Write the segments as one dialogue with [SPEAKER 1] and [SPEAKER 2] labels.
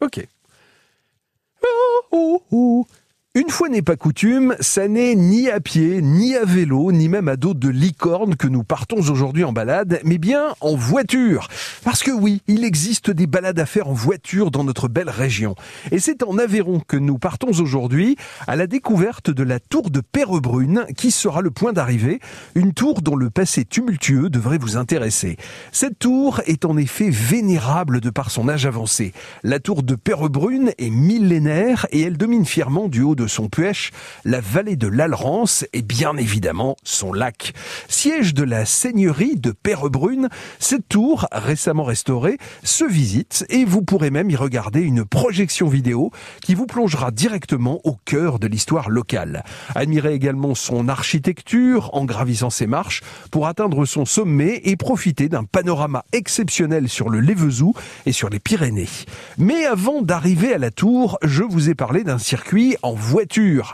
[SPEAKER 1] Ok. Uh, uh, uh. Une fois n'est pas coutume, ça n'est ni à pied, ni à vélo, ni même à dos de licorne que nous partons aujourd'hui en balade, mais bien en voiture. Parce que oui, il existe des balades à faire en voiture dans notre belle région. Et c'est en Aveyron que nous partons aujourd'hui à la découverte de la tour de Perrebrune, qui sera le point d'arrivée, une tour dont le passé tumultueux devrait vous intéresser. Cette tour est en effet vénérable de par son âge avancé. La tour de Perrebrune est millénaire et elle domine fièrement du haut de son puèche, la vallée de l'Alrance et bien évidemment son lac. Siège de la seigneurie de Perrebrune, cette tour, récemment restaurée, se visite et vous pourrez même y regarder une projection vidéo qui vous plongera directement au cœur de l'histoire locale. Admirez également son architecture en gravissant ses marches pour atteindre son sommet et profiter d'un panorama exceptionnel sur le Lévezou et sur les Pyrénées. Mais avant d'arriver à la tour, je vous ai parlé d'un circuit en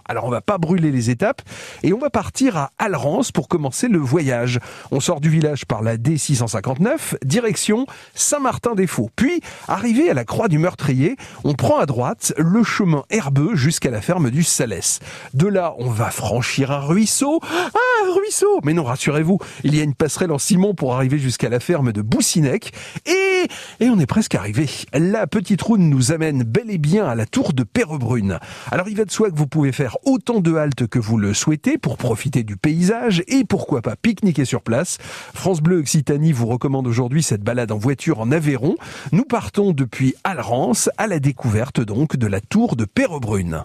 [SPEAKER 1] Alors on va pas brûler les étapes et on va partir à Alrance pour commencer le voyage. On sort du village par la D659, direction Saint-Martin-des-Faux. Puis, arrivé à la Croix du Meurtrier, on prend à droite le chemin herbeux jusqu'à la ferme du Salès. De là, on va franchir un ruisseau. Ah, un ruisseau Mais non, rassurez-vous, il y a une passerelle en ciment pour arriver jusqu'à la ferme de Boussinec. Et, et on est presque arrivé. La petite route nous amène bel et bien à la tour de Perrebrune. Alors il va de soi que vous pouvez faire autant de haltes que vous le souhaitez pour profiter du paysage et pourquoi pas pique-niquer sur place. France Bleu Occitanie vous recommande aujourd'hui cette balade en voiture en Aveyron. Nous partons depuis Alrance à la découverte donc de la tour de Perrebrune.